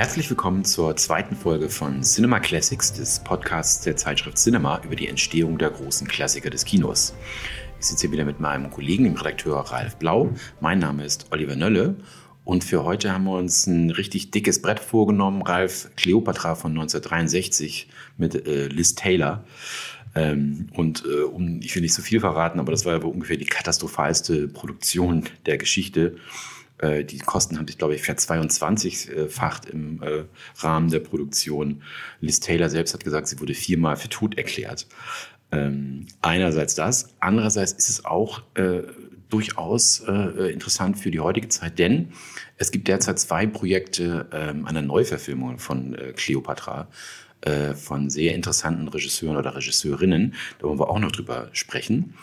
Herzlich willkommen zur zweiten Folge von Cinema Classics, des Podcasts der Zeitschrift Cinema über die Entstehung der großen Klassiker des Kinos. Ich sitze hier wieder mit meinem Kollegen, dem Redakteur Ralf Blau. Mein Name ist Oliver Nölle und für heute haben wir uns ein richtig dickes Brett vorgenommen, Ralf Cleopatra von 1963 mit äh, Liz Taylor. Ähm, und äh, um, ich will nicht so viel verraten, aber das war ja ungefähr die katastrophalste Produktion der Geschichte. Äh, die Kosten haben sich, glaube ich, ver-22-facht im äh, Rahmen der Produktion. Liz Taylor selbst hat gesagt, sie wurde viermal für tot erklärt. Ähm, einerseits das, andererseits ist es auch äh, durchaus äh, interessant für die heutige Zeit, denn es gibt derzeit zwei Projekte ähm, einer Neuverfilmung von äh, Cleopatra äh, von sehr interessanten Regisseuren oder Regisseurinnen. Da wollen wir auch noch drüber sprechen.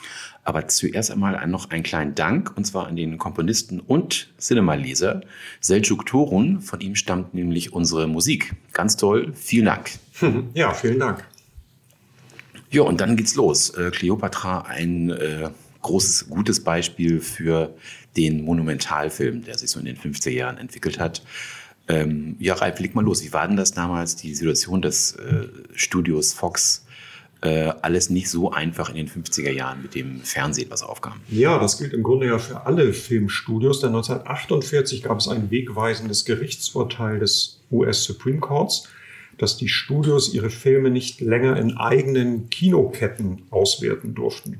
Aber zuerst einmal noch einen kleinen Dank, und zwar an den Komponisten und Cinemaleser Selçuk Torun. Von ihm stammt nämlich unsere Musik. Ganz toll, vielen Dank. Ja, vielen Dank. Ja, und dann geht's los. Äh, Cleopatra, ein äh, großes, gutes Beispiel für den Monumentalfilm, der sich so in den 50er Jahren entwickelt hat. Ähm, ja, Ralf, leg mal los. Wie war denn das damals, die Situation des äh, Studios Fox? Äh, alles nicht so einfach in den 50er Jahren mit dem Fernsehen, was aufkam. Ja, das gilt im Grunde ja für alle Filmstudios, denn 1948 gab es ein wegweisendes Gerichtsurteil des US Supreme Courts, dass die Studios ihre Filme nicht länger in eigenen Kinoketten auswerten durften.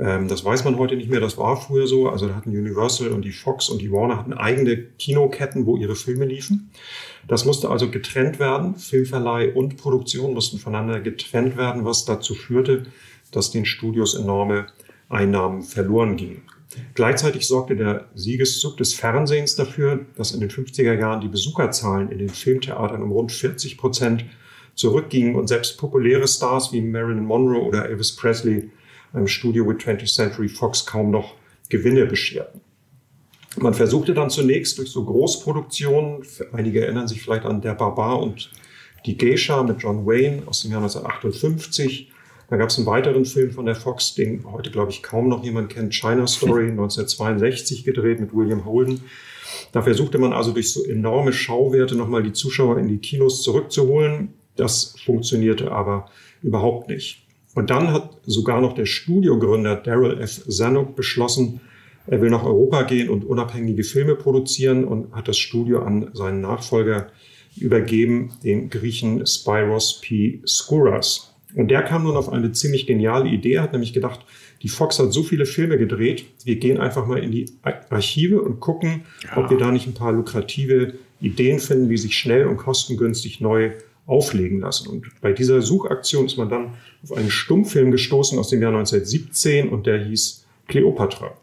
Ähm, das weiß man heute nicht mehr, das war früher so. Also da hatten Universal und die Fox und die Warner hatten eigene Kinoketten, wo ihre Filme liefen. Das musste also getrennt werden. Filmverleih und Produktion mussten voneinander getrennt werden, was dazu führte, dass den Studios enorme Einnahmen verloren gingen. Gleichzeitig sorgte der Siegeszug des Fernsehens dafür, dass in den 50er Jahren die Besucherzahlen in den Filmtheatern um rund 40 Prozent zurückgingen und selbst populäre Stars wie Marilyn Monroe oder Elvis Presley einem Studio mit 20th Century Fox kaum noch Gewinne bescherten. Man versuchte dann zunächst durch so Großproduktionen, einige erinnern sich vielleicht an Der Barbar und Die Geisha mit John Wayne aus dem Jahr 1958. Da gab es einen weiteren Film von der Fox, den heute, glaube ich, kaum noch jemand kennt, China Story, 1962 gedreht mit William Holden. Da versuchte man also durch so enorme Schauwerte nochmal die Zuschauer in die Kinos zurückzuholen. Das funktionierte aber überhaupt nicht. Und dann hat sogar noch der Studiogründer Daryl F. Zanuck beschlossen, er will nach Europa gehen und unabhängige Filme produzieren und hat das Studio an seinen Nachfolger übergeben, den Griechen Spyros P. Skouras. Und der kam nun auf eine ziemlich geniale Idee, hat nämlich gedacht, die Fox hat so viele Filme gedreht, wir gehen einfach mal in die Archive und gucken, ja. ob wir da nicht ein paar lukrative Ideen finden, wie sich schnell und kostengünstig neu auflegen lassen. Und bei dieser Suchaktion ist man dann auf einen Stummfilm gestoßen aus dem Jahr 1917 und der hieß Cleopatra.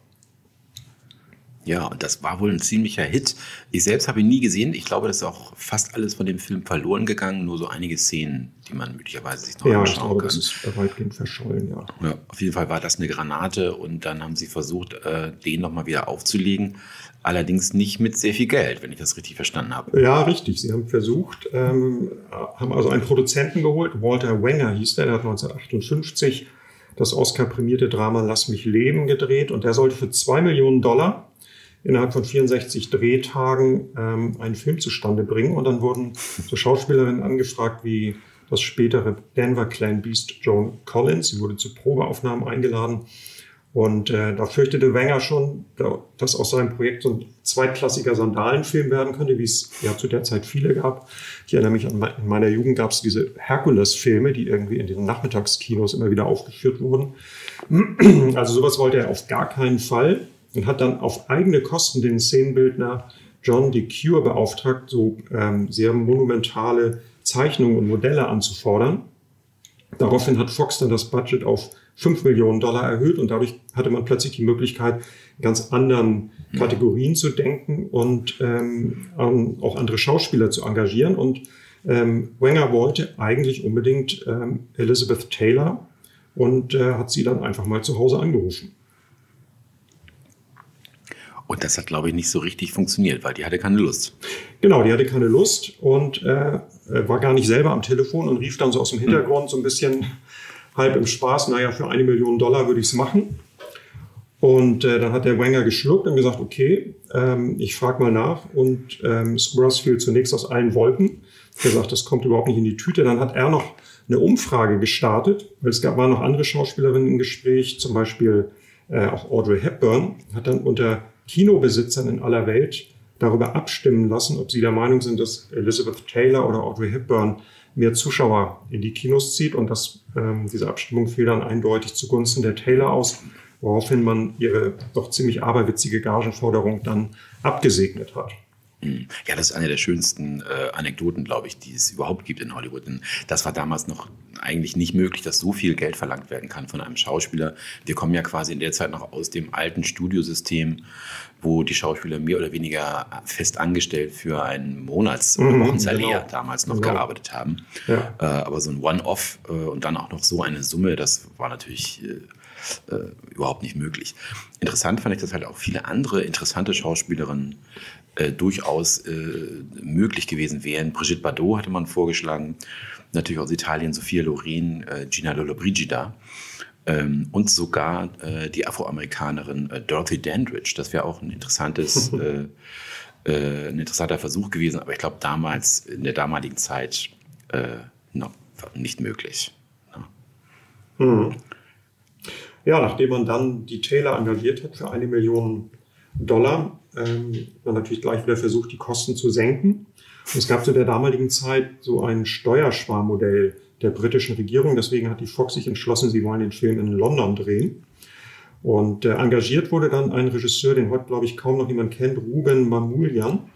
Ja, und das war wohl ein ziemlicher Hit. Ich selbst habe ihn nie gesehen. Ich glaube, das ist auch fast alles von dem Film verloren gegangen. Nur so einige Szenen, die man möglicherweise sich noch ja, anschauen ich glaube, kann. das ist weitgehend verschollen, ja. ja. Auf jeden Fall war das eine Granate und dann haben sie versucht, äh, den nochmal wieder aufzulegen. Allerdings nicht mit sehr viel Geld, wenn ich das richtig verstanden habe. Ja, richtig. Sie haben versucht, ähm, haben also einen Produzenten geholt. Walter Wenger hieß der, der hat 1958 das Oscar-prämierte Drama Lass mich leben gedreht und der sollte für zwei Millionen Dollar innerhalb von 64 Drehtagen ähm, einen Film zustande bringen. Und dann wurden so Schauspielerinnen angefragt wie das spätere Denver Clan Beast Joan Collins. Sie wurde zu Probeaufnahmen eingeladen. Und äh, da fürchtete Wenger schon, dass aus seinem Projekt so ein zweitklassiger Sandalenfilm werden könnte, wie es ja zu der Zeit viele gab. Ich erinnere mich an in meiner Jugend gab es diese Herkules-Filme, die irgendwie in den Nachmittagskinos immer wieder aufgeführt wurden. Also sowas wollte er auf gar keinen Fall und hat dann auf eigene Kosten den Szenenbildner John DeCure beauftragt, so ähm, sehr monumentale Zeichnungen und Modelle anzufordern. Daraufhin hat Fox dann das Budget auf 5 Millionen Dollar erhöht und dadurch hatte man plötzlich die Möglichkeit, in ganz anderen Kategorien zu denken und ähm, auch andere Schauspieler zu engagieren. Und ähm, Wenger wollte eigentlich unbedingt ähm, Elizabeth Taylor und äh, hat sie dann einfach mal zu Hause angerufen. Und das hat, glaube ich, nicht so richtig funktioniert, weil die hatte keine Lust. Genau, die hatte keine Lust und äh, war gar nicht selber am Telefon und rief dann so aus dem Hintergrund so ein bisschen halb im Spaß, naja, für eine Million Dollar würde ich es machen. Und äh, dann hat der Wenger geschluckt und gesagt, okay, ähm, ich frage mal nach. Und ähm, Squirrels fiel zunächst aus allen Wolken. Er sagt, das kommt überhaupt nicht in die Tüte. Dann hat er noch eine Umfrage gestartet, weil es gab, waren noch andere Schauspielerinnen im Gespräch, zum Beispiel äh, auch Audrey Hepburn, hat dann unter Kinobesitzern in aller Welt darüber abstimmen lassen, ob sie der Meinung sind, dass Elizabeth Taylor oder Audrey Hepburn mehr Zuschauer in die Kinos zieht. Und das, ähm, diese Abstimmung fiel dann eindeutig zugunsten der Taylor aus woraufhin man ihre doch ziemlich aberwitzige Gagenforderung dann abgesegnet hat. Hm. Ja, das ist eine der schönsten äh, Anekdoten, glaube ich, die es überhaupt gibt in Hollywood. Denn das war damals noch eigentlich nicht möglich, dass so viel Geld verlangt werden kann von einem Schauspieler. Wir kommen ja quasi in der Zeit noch aus dem alten Studiosystem, wo die Schauspieler mehr oder weniger fest angestellt für ein Monats- oder mhm, Wochensalär genau. damals noch genau. gearbeitet haben. Ja. Äh, aber so ein One-Off äh, und dann auch noch so eine Summe, das war natürlich äh, äh, überhaupt nicht möglich. Interessant fand ich, dass halt auch viele andere interessante Schauspielerinnen äh, durchaus äh, möglich gewesen wären. Brigitte Bardot hatte man vorgeschlagen, natürlich aus Italien Sophia Loren, äh, Gina Lollobrigida ähm, und sogar äh, die Afroamerikanerin äh, Dorothy Dandridge. Das wäre auch ein interessantes ein interessanter Versuch gewesen, aber ich glaube damals, in der damaligen Zeit, no, nicht möglich. No. Hm. Ja, nachdem man dann die Taylor engagiert hat für eine Million Dollar, ähm, man natürlich gleich wieder versucht, die Kosten zu senken. Und es gab zu der damaligen Zeit so ein Steuersparmodell der britischen Regierung. Deswegen hat die Fox sich entschlossen, sie wollen den Film in London drehen. Und äh, engagiert wurde dann ein Regisseur, den heute, glaube ich, kaum noch jemand kennt, Ruben Mamoulian.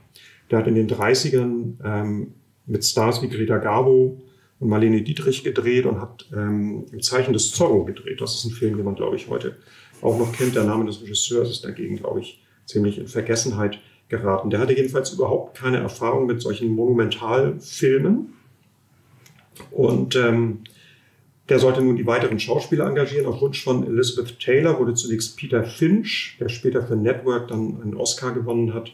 Der hat in den 30ern ähm, mit Stars wie Greta Garbo, und Marlene Dietrich gedreht und hat ähm, im Zeichen des Zorro gedreht. Das ist ein Film, den man, glaube ich, heute auch noch kennt. Der Name des Regisseurs ist dagegen, glaube ich, ziemlich in Vergessenheit geraten. Der hatte jedenfalls überhaupt keine Erfahrung mit solchen Monumentalfilmen. Und ähm, der sollte nun die weiteren Schauspieler engagieren. Auf Wunsch von Elizabeth Taylor wurde zunächst Peter Finch, der später für Network dann einen Oscar gewonnen hat,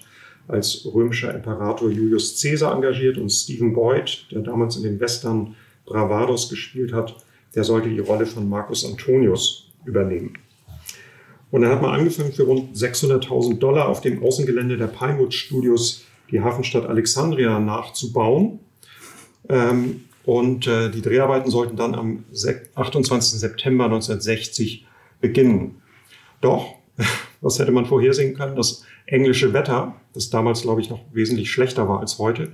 als römischer Imperator Julius Caesar engagiert und Stephen Boyd, der damals in den Western Bravados gespielt hat, der sollte die Rolle von Marcus Antonius übernehmen. Und dann hat man angefangen, für rund 600.000 Dollar auf dem Außengelände der Pinewood Studios die Hafenstadt Alexandria nachzubauen. Ähm, und äh, die Dreharbeiten sollten dann am 28. September 1960 beginnen. Doch, was hätte man vorhersehen können? Das englische Wetter, das damals, glaube ich, noch wesentlich schlechter war als heute,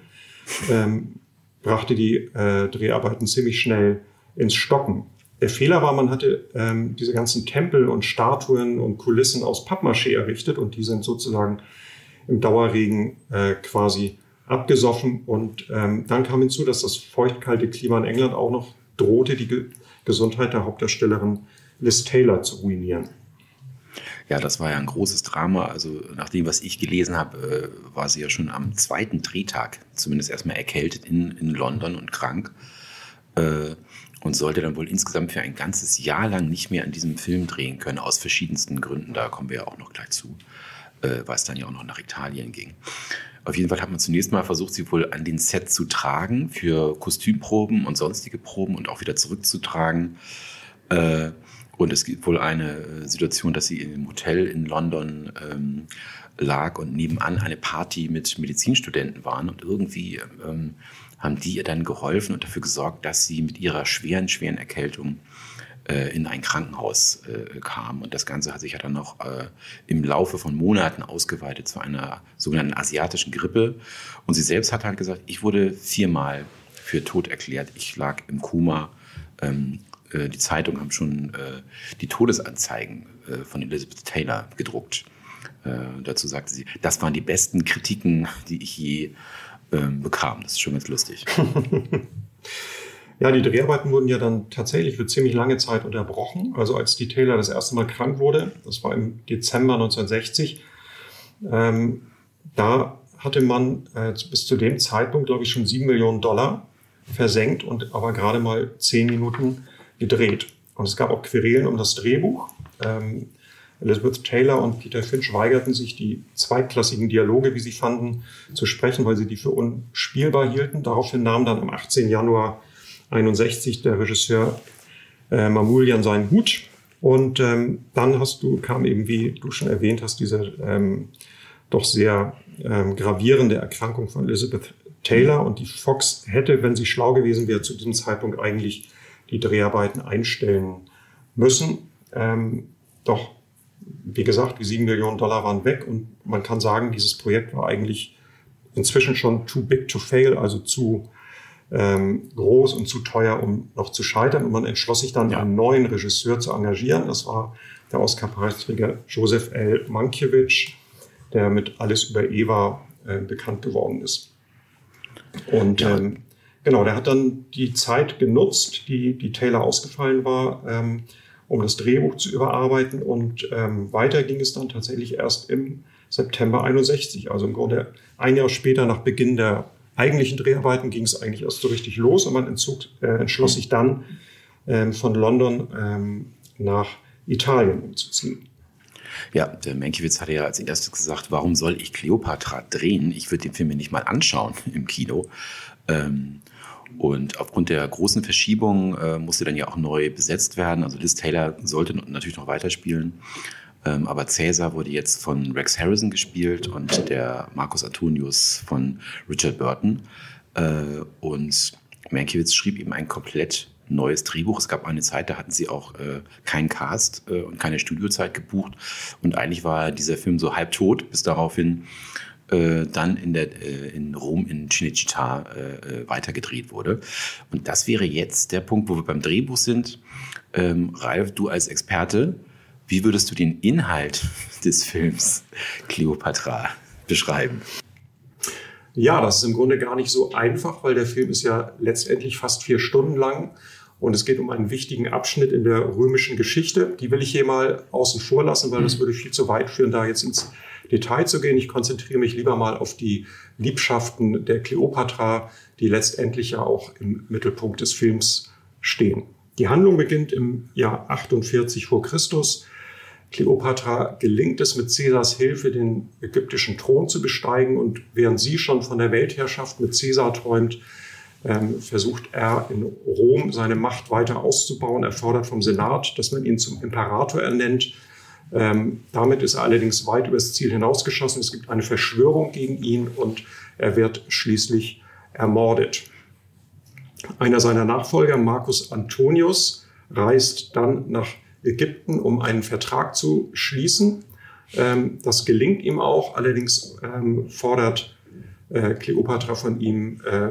ähm, brachte die äh, Dreharbeiten ziemlich schnell ins Stocken. Der Fehler war, man hatte ähm, diese ganzen Tempel und Statuen und Kulissen aus Pappmaché errichtet und die sind sozusagen im Dauerregen äh, quasi abgesoffen. Und ähm, dann kam hinzu, dass das feuchtkalte Klima in England auch noch drohte, die Ge Gesundheit der Hauptdarstellerin Liz Taylor zu ruinieren. Ja, das war ja ein großes Drama. Also nach dem, was ich gelesen habe, äh, war sie ja schon am zweiten Drehtag zumindest erstmal erkältet in, in London und krank. Äh, und sollte dann wohl insgesamt für ein ganzes Jahr lang nicht mehr an diesem Film drehen können, aus verschiedensten Gründen. Da kommen wir ja auch noch gleich zu, äh, weil es dann ja auch noch nach Italien ging. Auf jeden Fall hat man zunächst mal versucht, sie wohl an den Set zu tragen für Kostümproben und sonstige Proben und auch wieder zurückzutragen. Äh, und es gibt wohl eine äh, Situation, dass sie in einem Hotel in London ähm, lag und nebenan eine Party mit Medizinstudenten waren. Und irgendwie ähm, haben die ihr dann geholfen und dafür gesorgt, dass sie mit ihrer schweren, schweren Erkältung äh, in ein Krankenhaus äh, kam. Und das Ganze hat sich ja dann noch äh, im Laufe von Monaten ausgeweitet zu einer sogenannten asiatischen Grippe. Und sie selbst hat halt gesagt, ich wurde viermal für tot erklärt. Ich lag im Koma. Ähm, äh, die Zeitungen haben schon äh, die Todesanzeigen äh, von Elizabeth Taylor gedruckt. dazu sagte sie, das waren die besten Kritiken, die ich je ähm, bekam. Das ist schon ganz lustig. Ja, die Dreharbeiten wurden ja dann tatsächlich für ziemlich lange Zeit unterbrochen. Also als die Taylor das erste Mal krank wurde, das war im Dezember 1960, ähm, da hatte man äh, bis zu dem Zeitpunkt, glaube ich, schon sieben Millionen Dollar versenkt und aber gerade mal zehn Minuten gedreht. Und es gab auch Querelen um das Drehbuch. Ähm, Elizabeth Taylor und Peter Finch weigerten sich, die zweitklassigen Dialoge, wie sie fanden, zu sprechen, weil sie die für unspielbar hielten. Daraufhin nahm dann am 18. Januar 61 der Regisseur äh, Mamoulian seinen Hut Und ähm, dann hast du, kam eben, wie du schon erwähnt hast, diese ähm, doch sehr ähm, gravierende Erkrankung von Elizabeth Taylor. Und die Fox hätte, wenn sie schlau gewesen wäre, zu diesem Zeitpunkt eigentlich die Dreharbeiten einstellen müssen. Ähm, doch, wie gesagt, die sieben Millionen Dollar waren weg und man kann sagen, dieses Projekt war eigentlich inzwischen schon too big to fail, also zu ähm, groß und zu teuer, um noch zu scheitern. Und man entschloss sich dann, ja. einen neuen Regisseur zu engagieren. Das war der Oscar-Preisträger Joseph L. Mankiewicz, der mit Alles über Eva äh, bekannt geworden ist. Und ja. ähm, genau, der hat dann die Zeit genutzt, die, die Taylor ausgefallen war, ähm, um das Drehbuch zu überarbeiten. Und ähm, weiter ging es dann tatsächlich erst im September 61, also im Grunde ein Jahr später nach Beginn der eigentlichen Dreharbeiten ging es eigentlich erst so richtig los und man entzog, äh, entschloss sich dann ähm, von London ähm, nach Italien umzuziehen. Ja, der Mankiewicz hatte ja als erstes gesagt, warum soll ich Cleopatra drehen? Ich würde den Film nicht mal anschauen im Kino. Ähm, und aufgrund der großen Verschiebung äh, musste dann ja auch neu besetzt werden. Also Liz Taylor sollte natürlich noch weiterspielen. Ähm, aber Cäsar wurde jetzt von Rex Harrison gespielt und der Marcus Antonius von Richard Burton. Äh, und Mankiewicz schrieb eben ein komplett neues Drehbuch. Es gab eine Zeit, da hatten sie auch äh, keinen Cast äh, und keine Studiozeit gebucht. Und eigentlich war dieser Film so halb tot, bis daraufhin äh, dann in, der, äh, in Rom in Cinecittà äh, äh, weitergedreht wurde. Und das wäre jetzt der Punkt, wo wir beim Drehbuch sind. Ähm, Ralf, du als Experte, wie würdest du den Inhalt des Films Cleopatra beschreiben? Ja, das ist im Grunde gar nicht so einfach, weil der Film ist ja letztendlich fast vier Stunden lang und es geht um einen wichtigen Abschnitt in der römischen Geschichte. Die will ich hier mal außen vor lassen, weil das mhm. würde viel zu weit führen, da jetzt ins Detail zu gehen. Ich konzentriere mich lieber mal auf die Liebschaften der Kleopatra, die letztendlich ja auch im Mittelpunkt des Films stehen. Die Handlung beginnt im Jahr 48 vor Christus Kleopatra gelingt es mit Caesars Hilfe, den ägyptischen Thron zu besteigen. Und während sie schon von der Weltherrschaft mit Caesar träumt, ähm, versucht er in Rom seine Macht weiter auszubauen. Er fordert vom Senat, dass man ihn zum Imperator ernennt. Ähm, damit ist er allerdings weit übers Ziel hinausgeschossen. Es gibt eine Verschwörung gegen ihn und er wird schließlich ermordet. Einer seiner Nachfolger, Marcus Antonius, reist dann nach Ägypten, um einen Vertrag zu schließen. Ähm, das gelingt ihm auch, allerdings ähm, fordert äh, Kleopatra von ihm äh,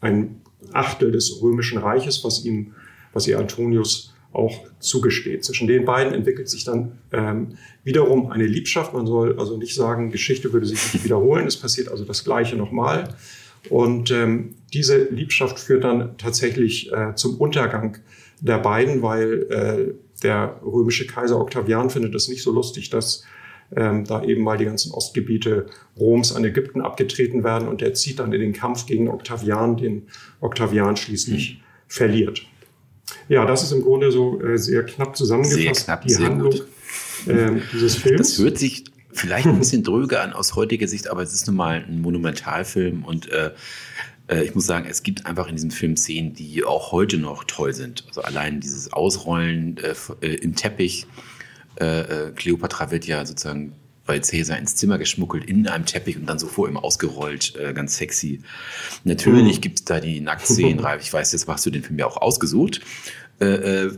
ein Achtel des römischen Reiches, was ihm, was ihr Antonius auch zugesteht. Zwischen den beiden entwickelt sich dann ähm, wiederum eine Liebschaft. Man soll also nicht sagen, Geschichte würde sich nicht wiederholen. Es passiert also das Gleiche nochmal. Und ähm, diese Liebschaft führt dann tatsächlich äh, zum Untergang der beiden, weil äh, der römische Kaiser Octavian findet es nicht so lustig, dass ähm, da eben mal die ganzen Ostgebiete Roms an Ägypten abgetreten werden und der zieht dann in den Kampf gegen Octavian, den Octavian schließlich mhm. verliert. Ja, das ist im Grunde so äh, sehr knapp zusammengefasst, sehr knapp, die sehr Handlung äh, dieses Films. Das hört sich vielleicht ein bisschen dröge an aus heutiger Sicht, aber es ist nun mal ein Monumentalfilm und äh, äh, ich muss sagen, es gibt einfach in diesem Film Szenen, die auch heute noch toll sind. Also allein dieses Ausrollen äh, äh im Teppich. Cleopatra wird ja sozusagen bei Cäsar ins Zimmer geschmuggelt in einem Teppich und dann so vor ihm ausgerollt, äh, ganz sexy. Natürlich mhm. gibt es da die Nacktszenen, Ralf. Ich weiß, jetzt hast du den Film ja auch ausgesucht. Äh,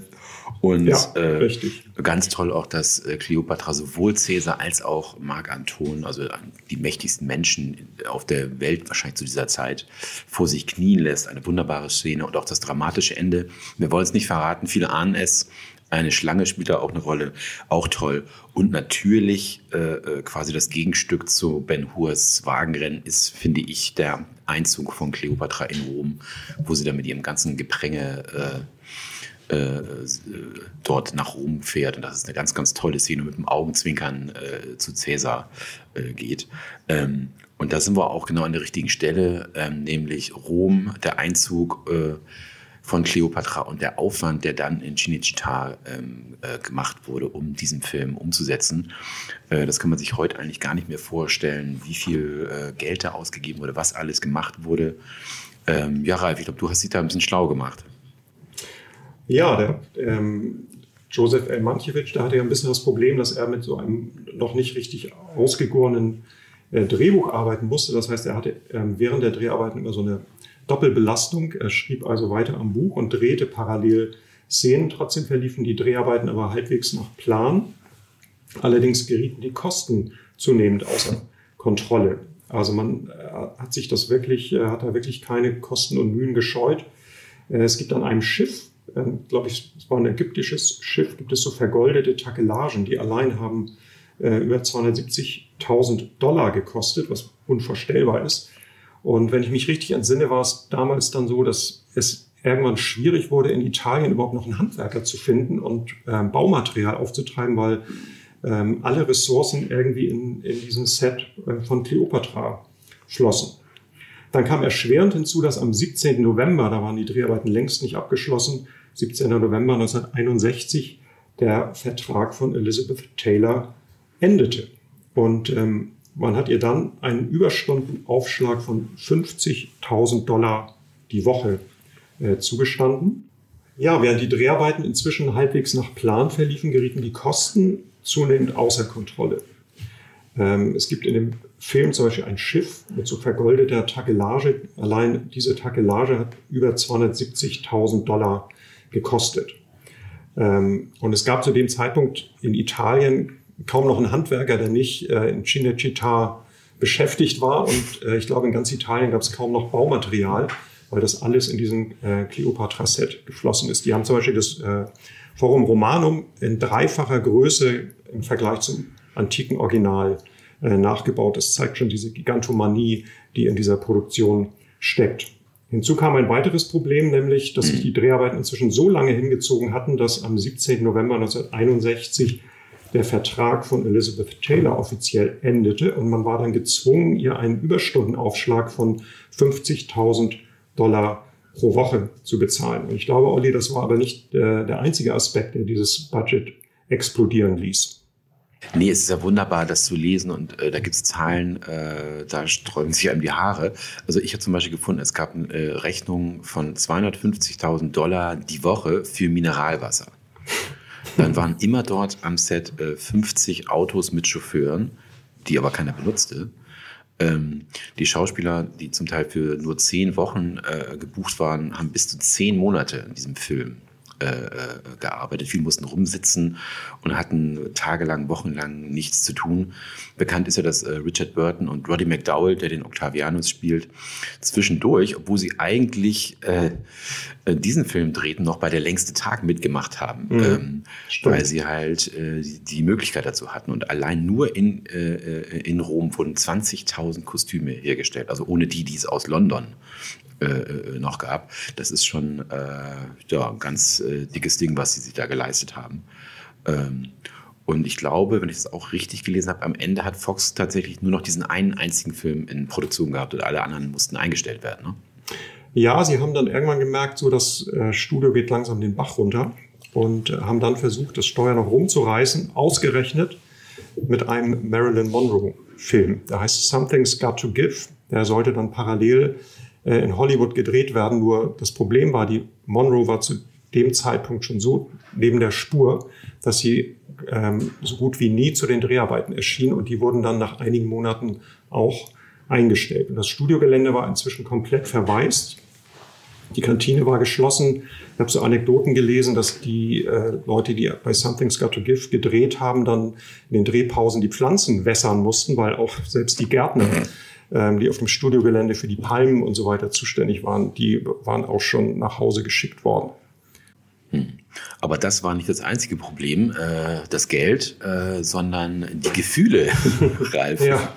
und ja, äh, ganz toll auch, dass äh, Kleopatra sowohl Caesar als auch Marc Anton, also die mächtigsten Menschen auf der Welt wahrscheinlich zu dieser Zeit, vor sich knien lässt. Eine wunderbare Szene und auch das dramatische Ende. Wir wollen es nicht verraten, viele ahnen es. Eine Schlange spielt da auch eine Rolle, auch toll. Und natürlich äh, äh quasi das Gegenstück zu Ben Hurs Wagenrennen ist, finde ich, der Einzug von Kleopatra in Rom, wo sie dann mit ihrem ganzen Gepränge äh, äh, dort nach Rom fährt. Und das ist eine ganz, ganz tolle Szene mit dem Augenzwinkern äh, zu Cäsar äh, geht. Ähm, und da sind wir auch genau an der richtigen Stelle, ähm, nämlich Rom, der Einzug äh, von Cleopatra und der Aufwand, der dann in Cinecittà ähm, äh, gemacht wurde, um diesen Film umzusetzen. Äh, das kann man sich heute eigentlich gar nicht mehr vorstellen, wie viel äh, Geld da ausgegeben wurde, was alles gemacht wurde. Ähm, ja, Ralf, ich glaube, du hast dich da ein bisschen schlau gemacht. Ja, der, ähm, Joseph L. Mankiewicz, der hatte ja ein bisschen das Problem, dass er mit so einem noch nicht richtig ausgegorenen äh, Drehbuch arbeiten musste. Das heißt, er hatte äh, während der Dreharbeiten immer so eine Doppelbelastung. Er schrieb also weiter am Buch und drehte parallel Szenen. Trotzdem verliefen die Dreharbeiten aber halbwegs nach Plan. Allerdings gerieten die Kosten zunehmend außer Kontrolle. Also man äh, hat sich das wirklich, äh, hat da wirklich keine Kosten und Mühen gescheut. Äh, es gibt an einem Schiff, ähm, glaube ich, es war ein ägyptisches Schiff, gibt es so vergoldete Takelagen, die allein haben über 270.000 Dollar gekostet, was unvorstellbar ist. Und wenn ich mich richtig entsinne, war es damals dann so, dass es irgendwann schwierig wurde, in Italien überhaupt noch einen Handwerker zu finden und ähm, Baumaterial aufzutreiben, weil ähm, alle Ressourcen irgendwie in, in diesem Set äh, von Cleopatra schlossen. Dann kam erschwerend hinzu, dass am 17. November, da waren die Dreharbeiten längst nicht abgeschlossen, 17. November 1961 der Vertrag von Elizabeth Taylor endete. Und ähm, man hat ihr dann einen Überstundenaufschlag von 50.000 Dollar die Woche äh, zugestanden. Ja, während die Dreharbeiten inzwischen halbwegs nach Plan verliefen, gerieten die Kosten zunehmend außer Kontrolle. Ähm, es gibt in dem Film zum Beispiel ein Schiff mit so vergoldeter Takelage. Allein diese Takelage hat über 270.000 Dollar gekostet. Ähm, und es gab zu dem Zeitpunkt in Italien kaum noch einen Handwerker, der nicht äh, in Cinecittà beschäftigt war. Und äh, ich glaube, in ganz Italien gab es kaum noch Baumaterial, weil das alles in diesen äh, Cleopatra-Set geflossen ist. Die haben zum Beispiel das äh, Forum Romanum in dreifacher Größe im Vergleich zum antiken Original äh, nachgebaut. Das zeigt schon diese Gigantomanie, die in dieser Produktion steckt. Hinzu kam ein weiteres Problem, nämlich, dass sich die Dreharbeiten inzwischen so lange hingezogen hatten, dass am 17. November 1961 der Vertrag von Elizabeth Taylor offiziell endete und man war dann gezwungen, ihr einen Überstundenaufschlag von 50.000 Dollar pro Woche zu bezahlen. Und ich glaube, Olli, das war aber nicht äh, der einzige Aspekt, der dieses Budget explodieren ließ. Nee, es ist ja wunderbar, das zu lesen und äh, da gibt es Zahlen, äh, da sträuben sich einem die Haare. Also ich habe zum Beispiel gefunden, es gab eine äh, Rechnung von 250.000 Dollar die Woche für Mineralwasser. Dann waren immer dort am Set 50 äh, Autos mit Chauffeuren, die aber keiner benutzte. Ähm, die Schauspieler, die zum Teil für nur zehn Wochen äh, gebucht waren, haben bis zu zehn Monate in diesem Film äh, äh, gearbeitet. Viele mussten rumsitzen und hatten tagelang, wochenlang nichts zu tun. Bekannt ist ja, dass äh, Richard Burton und Roddy McDowell, der den Octavianus spielt, zwischendurch, obwohl sie eigentlich äh, diesen Film drehten, noch bei der längste Tag mitgemacht haben, mhm. ähm, weil sie halt die, die, Möglichkeit dazu hatten. Und allein nur in, in Rom wurden 20.000 Kostüme hergestellt, also ohne die, die es aus London äh, äh, noch gab. Das ist schon äh, ja, ein ganz äh, dickes Ding, was sie sich da geleistet haben. Ähm, und ich glaube, wenn ich das auch richtig gelesen habe, am Ende hat Fox tatsächlich nur noch diesen einen einzigen Film in Produktion gehabt und alle anderen mussten eingestellt werden. Ne? Ja, sie haben dann irgendwann gemerkt, so das äh, Studio geht langsam den Bach runter und äh, haben dann versucht, das Steuer noch rumzureißen, ausgerechnet mit einem Marilyn Monroe-Film. Der heißt Something's Got to Give. Der sollte dann parallel äh, in Hollywood gedreht werden. Nur das Problem war, die Monroe war zu dem Zeitpunkt schon so neben der Spur, dass sie ähm, so gut wie nie zu den Dreharbeiten erschien und die wurden dann nach einigen Monaten auch eingestellt. Und das Studiogelände war inzwischen komplett verwaist. Die Kantine war geschlossen. Ich habe so Anekdoten gelesen, dass die äh, Leute, die bei Something's Got to Give gedreht haben, dann in den Drehpausen die Pflanzen wässern mussten, weil auch selbst die Gärtner die auf dem Studiogelände für die Palmen und so weiter zuständig waren, die waren auch schon nach Hause geschickt worden. Hm. Aber das war nicht das einzige Problem, äh, das Geld, äh, sondern die Gefühle, Ralf. ja,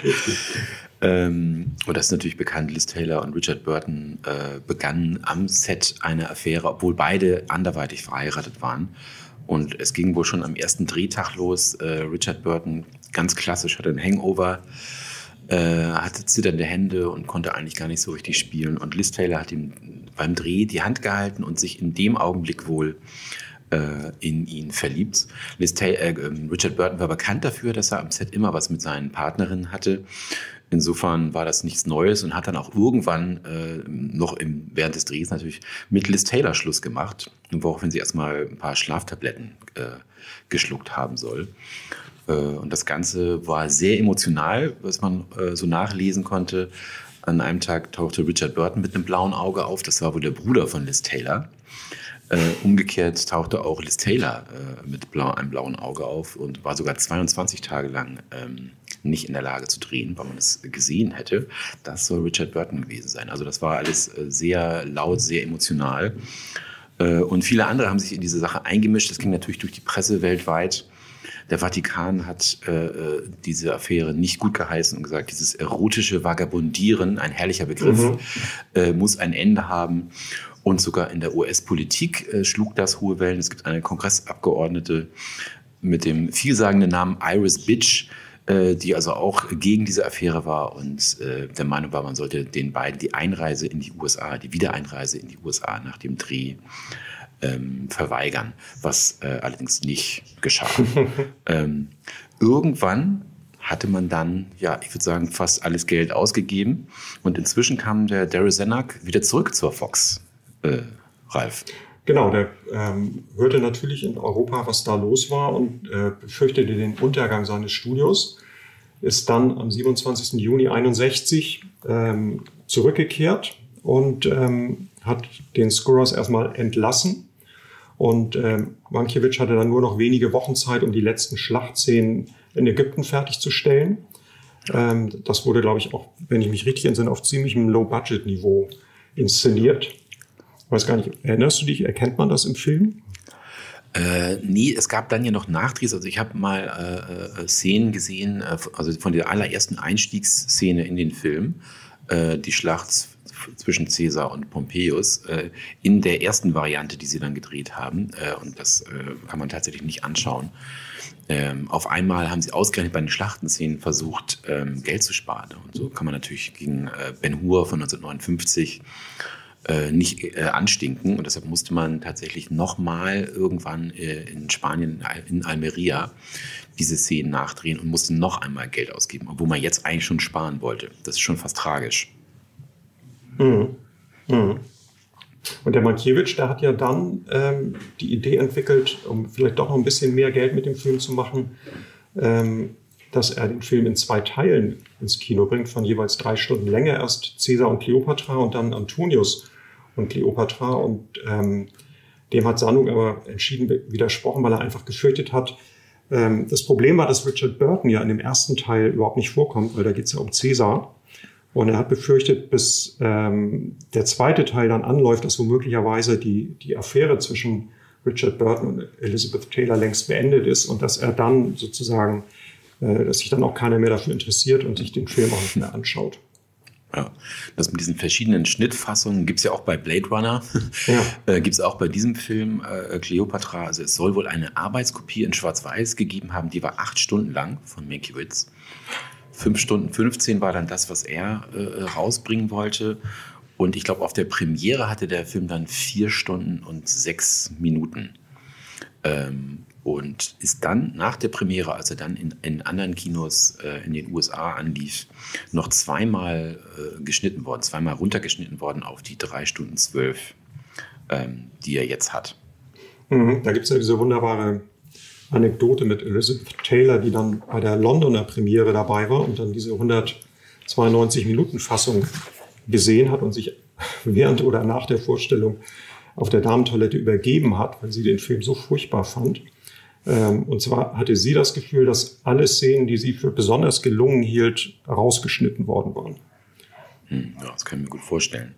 ähm, und das ist natürlich bekannt, Liz Taylor und Richard Burton äh, begannen am Set eine Affäre, obwohl beide anderweitig verheiratet waren. Und es ging wohl schon am ersten Drehtag los. Äh, Richard Burton, ganz klassisch, hatte ein Hangover hatte zitternde Hände und konnte eigentlich gar nicht so richtig spielen. Und Liz Taylor hat ihm beim Dreh die Hand gehalten und sich in dem Augenblick wohl äh, in ihn verliebt. Taylor, äh, ähm, Richard Burton war bekannt dafür, dass er am Set immer was mit seinen Partnerinnen hatte. Insofern war das nichts Neues und hat dann auch irgendwann äh, noch im, während des Drehs natürlich mit Liz Taylor Schluss gemacht, woraufhin sie erstmal ein paar Schlaftabletten äh, geschluckt haben soll. Äh, und das Ganze war sehr emotional, was man äh, so nachlesen konnte. An einem Tag tauchte Richard Burton mit einem blauen Auge auf. Das war wohl der Bruder von Liz Taylor. Äh, umgekehrt tauchte auch Liz Taylor mit einem blauen Auge auf und war sogar 22 Tage lang ähm, nicht in der Lage zu drehen, weil man es gesehen hätte. Das soll Richard Burton gewesen sein. Also das war alles sehr laut, sehr emotional. Und viele andere haben sich in diese Sache eingemischt. Das ging natürlich durch die Presse weltweit. Der Vatikan hat äh, äh, diese Affäre nicht gut geheißen und gesagt, dieses erotische Vagabundieren, ein herrlicher Begriff, mhm. äh, muss ein Ende haben. Und sogar in der US-Politik äh, schlug das hohe Wellen. Es gibt eine Kongressabgeordnete mit dem vielsagenden Namen Iris Bitch, äh, die also auch gegen diese Affäre war und äh, der Meinung war, man sollte den beiden die Einreise in die USA, die Wiedereinreise in die USA nach dem Dreh ähm, verweigern, was äh, allerdings nicht geschah. ähm, irgendwann hatte man dann, ja, ich würde sagen, fast alles Geld ausgegeben und inzwischen kam der Daryl Zanuck wieder zurück zur Fox äh, Ralf. Genau, der ähm, hörte natürlich in Europa, was da los war und äh, befürchtete den Untergang seines Studios. Ist dann am 27. Juni 61 ähm, zurückgekehrt und ähm, hat den Skuros erstmal entlassen. Und ähm, Mankiewicz hatte dann nur noch wenige Wochen Zeit, um die letzten Schlachtszenen in Ägypten fertigzustellen. Ähm, das wurde, glaube ich, auch, wenn ich mich richtig entsinne, auf ziemlichem Low-Budget-Niveau inszeniert weiß gar nicht, erinnerst du dich, erkennt man das im Film? Äh, nee, es gab dann ja noch Nachdrehs. Also ich habe mal äh, äh, Szenen gesehen, äh, also von der allerersten Einstiegsszene in den Film, äh, die Schlacht zwischen Caesar und Pompeius, äh, in der ersten Variante, die sie dann gedreht haben. und das kann man tatsächlich nicht anschauen. Ähm, auf einmal haben sie ausgerechnet bei den Schlachtenszenen versucht, ähm, Geld zu sparen. Und so kann man natürlich gegen Ben Hur von 1959 äh, nicht äh, anstinken. Und deshalb musste man tatsächlich nochmal irgendwann äh, in Spanien, in Almeria, diese Szenen nachdrehen und musste noch einmal Geld ausgeben, obwohl man jetzt eigentlich schon sparen wollte. Das ist schon fast tragisch. Mhm. Mhm. Und der Mankiewicz, der hat ja dann ähm, die Idee entwickelt, um vielleicht doch noch ein bisschen mehr Geld mit dem Film zu machen, ähm, dass er den Film in zwei Teilen ins Kino bringt, von jeweils drei Stunden Länge. Erst Caesar und Cleopatra und dann Antonius und Cleopatra. Und ähm, dem hat Sandung aber entschieden widersprochen, weil er einfach gefürchtet hat, ähm, das Problem war, dass Richard Burton ja in dem ersten Teil überhaupt nicht vorkommt, weil da geht es ja um Caesar. Und er hat befürchtet, bis ähm, der zweite Teil dann anläuft, dass womöglicherweise die, die Affäre zwischen Richard Burton und Elizabeth Taylor längst beendet ist und dass er dann sozusagen, äh, dass sich dann auch keiner mehr dafür interessiert und sich den Film auch nicht mehr anschaut. Ja, das mit diesen verschiedenen Schnittfassungen gibt es ja auch bei Blade Runner, ja. äh, gibt es auch bei diesem Film äh, Cleopatra. Also es soll wohl eine Arbeitskopie in Schwarz-Weiß gegeben haben, die war acht Stunden lang von Mankiewicz. Fünf Stunden 15 war dann das, was er äh, rausbringen wollte. Und ich glaube, auf der Premiere hatte der Film dann vier Stunden und sechs Minuten. Ähm, und ist dann nach der Premiere, als er dann in, in anderen Kinos äh, in den USA anlief, noch zweimal äh, geschnitten worden, zweimal runtergeschnitten worden auf die drei Stunden zwölf, ähm, die er jetzt hat. Mhm, da gibt es ja diese wunderbare Anekdote mit Elizabeth Taylor, die dann bei der Londoner Premiere dabei war und dann diese 192 Minuten Fassung gesehen hat und sich während oder nach der Vorstellung auf der Damentoilette übergeben hat, weil sie den Film so furchtbar fand. Ähm, und zwar hatte sie das Gefühl, dass alle Szenen, die sie für besonders gelungen hielt, rausgeschnitten worden waren. Hm, das kann ich mir gut vorstellen.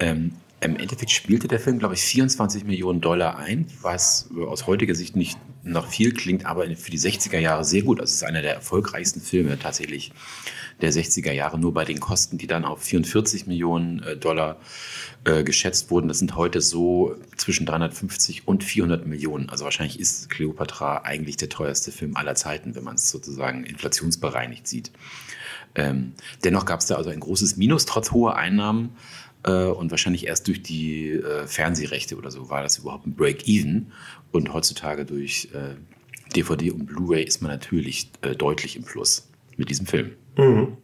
Ähm, Im Endeffekt spielte der Film, glaube ich, 24 Millionen Dollar ein, was aus heutiger Sicht nicht nach viel klingt, aber für die 60er Jahre sehr gut. Also es ist einer der erfolgreichsten Filme tatsächlich der 60er Jahre, nur bei den Kosten, die dann auf 44 Millionen äh, Dollar äh, geschätzt wurden. Das sind heute so zwischen 350 und 400 Millionen. Also wahrscheinlich ist Cleopatra eigentlich der teuerste Film aller Zeiten, wenn man es sozusagen inflationsbereinigt sieht. Ähm, dennoch gab es da also ein großes Minus trotz hoher Einnahmen. Äh, und wahrscheinlich erst durch die äh, Fernsehrechte oder so war das überhaupt ein Break-Even. Und heutzutage durch äh, DVD und Blu-ray ist man natürlich äh, deutlich im Plus mit diesem Film. Mhm.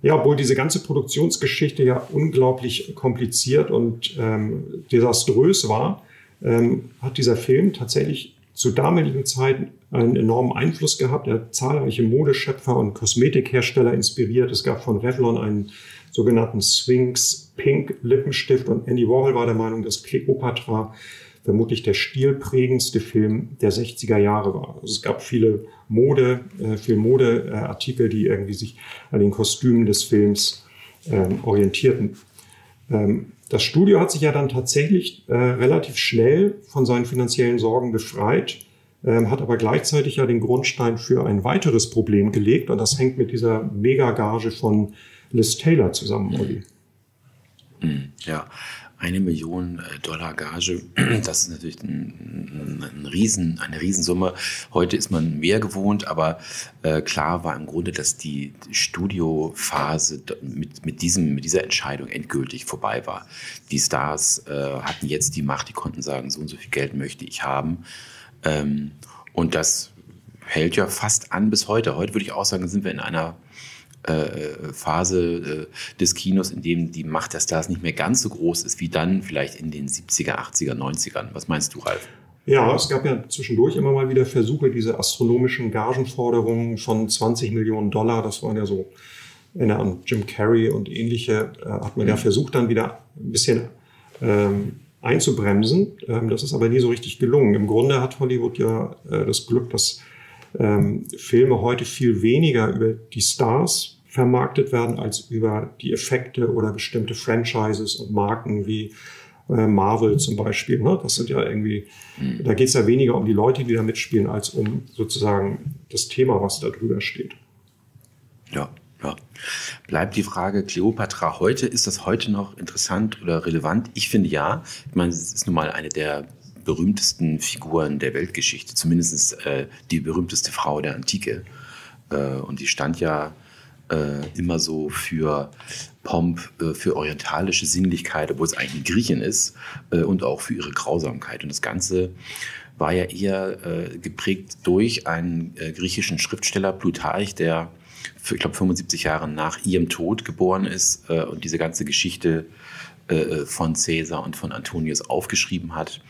Ja, obwohl diese ganze Produktionsgeschichte ja unglaublich kompliziert und ähm, desaströs war, ähm, hat dieser Film tatsächlich zu damaligen Zeiten einen enormen Einfluss gehabt. Er hat zahlreiche Modeschöpfer und Kosmetikhersteller inspiriert. Es gab von Revlon einen sogenannten Sphinx Pink Lippenstift und Andy Warhol war der Meinung, dass Cleopatra vermutlich der stilprägendste Film der 60er Jahre war. Also es gab viele Mode, äh, viele Modeartikel, die irgendwie sich an den Kostümen des Films ähm, orientierten. Ähm, das Studio hat sich ja dann tatsächlich äh, relativ schnell von seinen finanziellen Sorgen befreit, ähm, hat aber gleichzeitig ja den Grundstein für ein weiteres Problem gelegt und das hängt mit dieser Megagage von Liz Taylor zusammen, Olli. Hm, ja, eine Million äh, Dollar Gage, das ist natürlich ein, ein Riesen, eine Riesensumme. Heute ist man mehr gewohnt, aber äh, klar war im Grunde, dass die Studiophase mit, mit, diesem, mit dieser Entscheidung endgültig vorbei war. Die Stars äh, hatten jetzt die Macht, die konnten sagen, so und so viel Geld möchte ich haben. Ähm, und das hält ja fast an bis heute. Heute würde ich auch sagen, sind wir in einer äh, Phase äh, des Kinos, in dem die Macht der Stars nicht mehr ganz so groß ist wie dann vielleicht in den 70er, 80er, 90ern. Was meinst du, Ralf? Ja, es gab ja zwischendurch immer mal wieder Versuche, diese astronomischen Gagenforderungen von 20 Millionen Dollar, das waren ja so, erinnere an Jim Carrey und ähnliche, äh, hat man mhm. ja versucht, dann wieder ein bisschen ähm, einzubremsen. Ähm, das ist aber nie so richtig gelungen. Im Grunde hat Hollywood ja äh, das Glück, dass ähm, Filme heute viel weniger über die Stars vermarktet werden als über die Effekte oder bestimmte Franchises und Marken wie äh, Marvel zum Beispiel. Ne? Das sind ja irgendwie, mhm. da geht es ja weniger um die Leute, die da mitspielen, als um sozusagen das Thema, was da drüber steht. Ja, ja. Bleibt die Frage Cleopatra heute, ist das heute noch interessant oder relevant? Ich finde ja. Ich meine, es ist nun mal eine der berühmtesten Figuren der Weltgeschichte, zumindest äh, die berühmteste Frau der Antike. Äh, und die stand ja äh, immer so für Pomp, äh, für orientalische Sinnlichkeit, obwohl es eigentlich eine Griechin ist, äh, und auch für ihre Grausamkeit. Und das Ganze war ja eher äh, geprägt durch einen griechischen Schriftsteller, Plutarch, der, ich glaube, 75 Jahre nach ihrem Tod geboren ist und diese ganze Geschichte von Caesar und von Antonius aufgeschrieben hat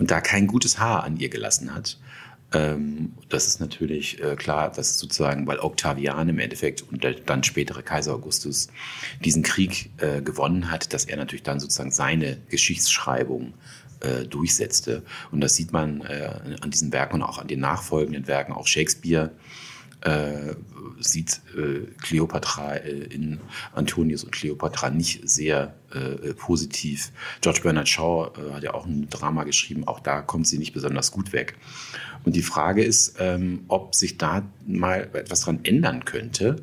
und da kein gutes Haar an ihr gelassen hat. Ähm, das ist natürlich äh, klar, dass sozusagen, weil Octavian im Endeffekt und der dann spätere Kaiser Augustus diesen Krieg äh, gewonnen hat, dass er natürlich dann sozusagen seine Geschichtsschreibung äh, durchsetzte. Und das sieht man an diesen Werken und auch an den nachfolgenden Werken, auch Shakespeare sieht Cleopatra in Antonius und Cleopatra nicht sehr äh, positiv. George Bernard Shaw äh, hat ja auch ein Drama geschrieben, auch da kommt sie nicht besonders gut weg. Und die Frage ist, ähm, ob sich da mal etwas dran ändern könnte.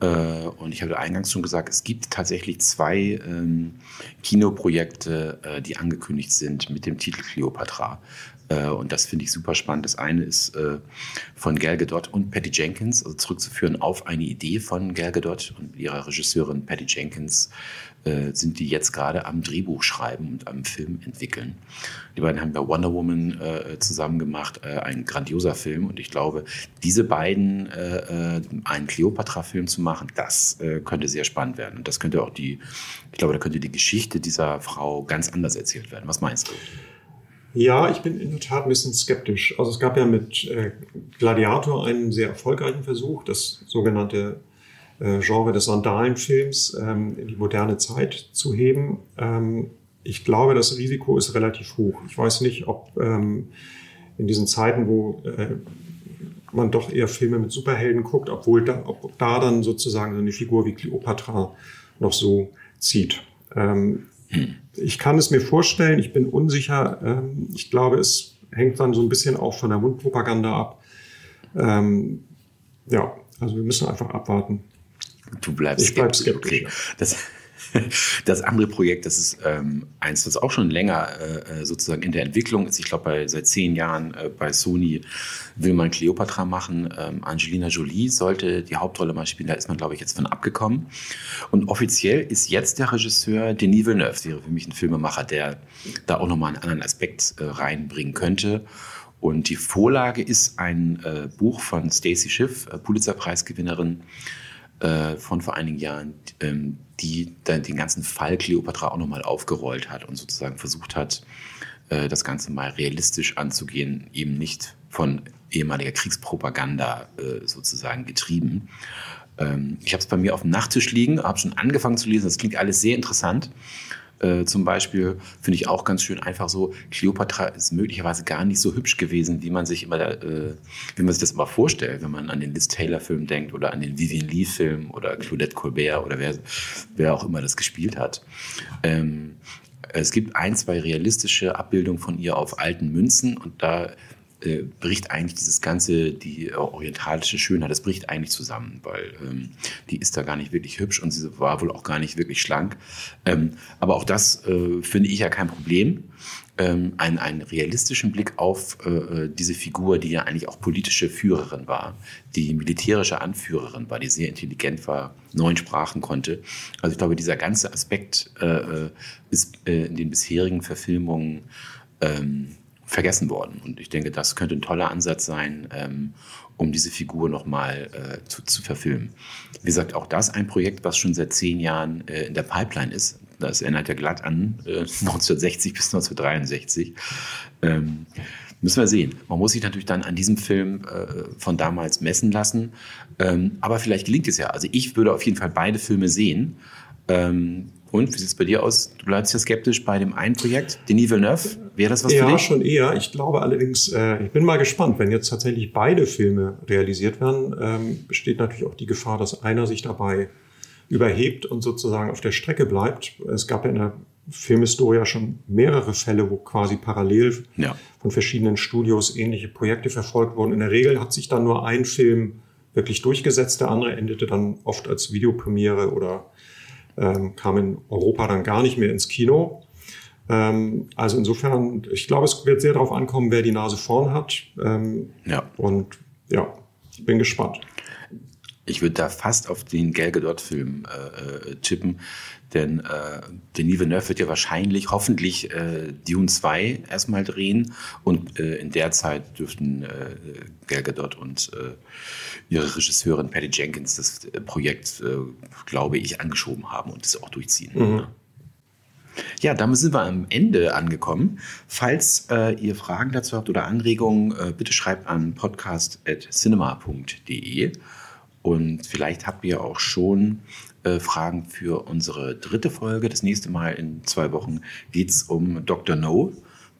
Äh, und ich habe eingangs schon gesagt, es gibt tatsächlich zwei ähm, Kinoprojekte, die angekündigt sind mit dem Titel Cleopatra. Äh, und das finde ich super spannend. Das eine ist äh, von Gal Gadot und Patty Jenkins, also zurückzuführen auf eine Idee von Gal Gadot und ihrer Regisseurin Patty Jenkins, äh, sind die jetzt gerade am Drehbuch schreiben und am Film entwickeln. Die beiden haben bei Wonder Woman zusammen gemacht, ein grandioser Film. Und ich glaube, diese beiden einen Cleopatra-Film zu machen, das könnte sehr spannend werden. Und das könnte auch die, ich glaube, da könnte die Geschichte dieser Frau ganz anders erzählt werden. Was meinst du? Ja, ich bin in der Tat ein bisschen skeptisch. Also es gab ja mit äh, Gladiator einen sehr erfolgreichen Versuch, das sogenannte äh, Genre des Sandalenfilms ähm, in die moderne Zeit zu heben. Ähm, ich glaube, das Risiko ist relativ hoch. Ich weiß nicht, ob ähm, in diesen Zeiten, wo äh, man doch eher Filme mit Superhelden guckt, obwohl da, ob da dann sozusagen eine Figur wie Cleopatra noch so zieht. Ähm, ich kann es mir vorstellen, ich bin unsicher. Ähm, ich glaube, es hängt dann so ein bisschen auch von der Mundpropaganda ab. Ähm, ja, also wir müssen einfach abwarten. Du bleibst ich bleib skeptisch. Okay. Das, Das andere Projekt, das ist ähm, eins, das auch schon länger äh, äh sozusagen in der Entwicklung ist. Ich glaube, seit zehn Jahren äh, bei Sony will man Cleopatra machen. Ähm, Angelina Jolie sollte die Hauptrolle mal spielen. Da ist man, glaube ich, jetzt von abgekommen. Und offiziell ist jetzt der Regisseur Denis Villeneuve. Wäre für mich ein Filmemacher, der da auch nochmal einen anderen Aspekt äh, reinbringen könnte. Und die Vorlage ist ein äh, Buch von Stacy Schiff, äh, Pulitzerpreisgewinnerin äh, von vor einigen Jahren, ähm, die den ganzen Fall Cleopatra auch nochmal aufgerollt hat und sozusagen versucht hat, äh, das Ganze mal realistisch anzugehen, eben nicht von ehemaliger Kriegspropaganda äh, sozusagen getrieben. Ähm, ich habe es bei mir auf dem Nachttisch liegen, habe schon angefangen zu lesen, das klingt alles sehr interessant. Äh, zum Beispiel finde ich auch ganz schön einfach so, Cleopatra ist möglicherweise gar nicht so hübsch gewesen, wie man sich immer, äh, wie man sich das immer vorstellt, wenn man an den Liz Taylor-Film denkt oder an den Vivian Lee-Film oder Claudette Colbert oder wer, wer auch immer das gespielt hat. Ähm, es gibt ein, zwei realistische Abbildungen von ihr auf alten Münzen und da äh, bricht eigentlich dieses ganze, die äh, orientalische Schönheit, das bricht eigentlich zusammen, weil ähm, die ist da gar nicht wirklich hübsch und sie war wohl auch gar nicht wirklich schlank. Ähm, aber auch das äh, finde ich ja kein Problem. Ähm, einen, einen realistischen Blick auf äh, äh, diese Figur, die ja eigentlich auch politische Führerin war, die militärische Anführerin war, die sehr intelligent war, neun Sprachen konnte. Also ich glaube, dieser ganze Aspekt äh, ist in den bisherigen Verfilmungen ähm, vergessen worden. Und ich denke, das könnte ein toller Ansatz sein, ähm, um diese Figur nochmal äh, zu, zu verfilmen. Wie gesagt, auch das ein Projekt, was schon seit zehn Jahren äh, in der Pipeline ist. Das erinnert ja glatt an äh, 1960 bis 1963. Ähm, müssen wir sehen. Man muss sich natürlich dann an diesem Film äh, von damals messen lassen. Ähm, aber vielleicht gelingt es ja. Also ich würde auf jeden Fall beide Filme sehen. Ähm, und wie sieht es bei dir aus? Du bleibst ja skeptisch bei dem einen Projekt, Denis Villeneuve. Wäre das was ja, für dich? Ja, schon eher. Ich glaube allerdings, äh, ich bin mal gespannt, wenn jetzt tatsächlich beide Filme realisiert werden, ähm, besteht natürlich auch die Gefahr, dass einer sich dabei überhebt und sozusagen auf der Strecke bleibt. Es gab ja in der Filmhistorie schon mehrere Fälle, wo quasi parallel ja. von verschiedenen Studios ähnliche Projekte verfolgt wurden. In der Regel hat sich dann nur ein Film wirklich durchgesetzt, der andere endete dann oft als Videopremiere oder ähm, kam in Europa dann gar nicht mehr ins Kino. Ähm, also insofern, ich glaube, es wird sehr darauf ankommen, wer die Nase vorn hat. Ähm, ja. Und ja, ich bin gespannt. Ich würde da fast auf den Gal Gadot-Film äh, äh, tippen, denn äh, Denis Villeneuve wird ja wahrscheinlich, hoffentlich äh, Dune 2 erstmal drehen und äh, in der Zeit dürften äh, Gal Gadot und äh, ihre Regisseurin Patty Jenkins das äh, Projekt, äh, glaube ich, angeschoben haben und es auch durchziehen. Mhm. Ja, damit sind wir am Ende angekommen. Falls äh, ihr Fragen dazu habt oder Anregungen, äh, bitte schreibt an podcast.cinema.de. Und vielleicht habt ihr auch schon äh, Fragen für unsere dritte Folge. Das nächste Mal in zwei Wochen geht es um Dr. No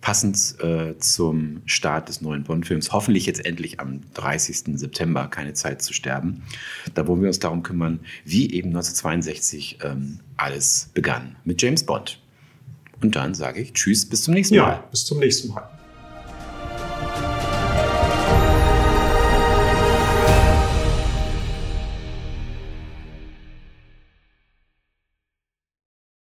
passend äh, zum Start des neuen Bond-Films, hoffentlich jetzt endlich am 30. September, keine Zeit zu sterben. Da wollen wir uns darum kümmern, wie eben 1962 ähm, alles begann mit James Bond. Und dann sage ich Tschüss, bis zum nächsten Mal. Ja, bis zum nächsten Mal.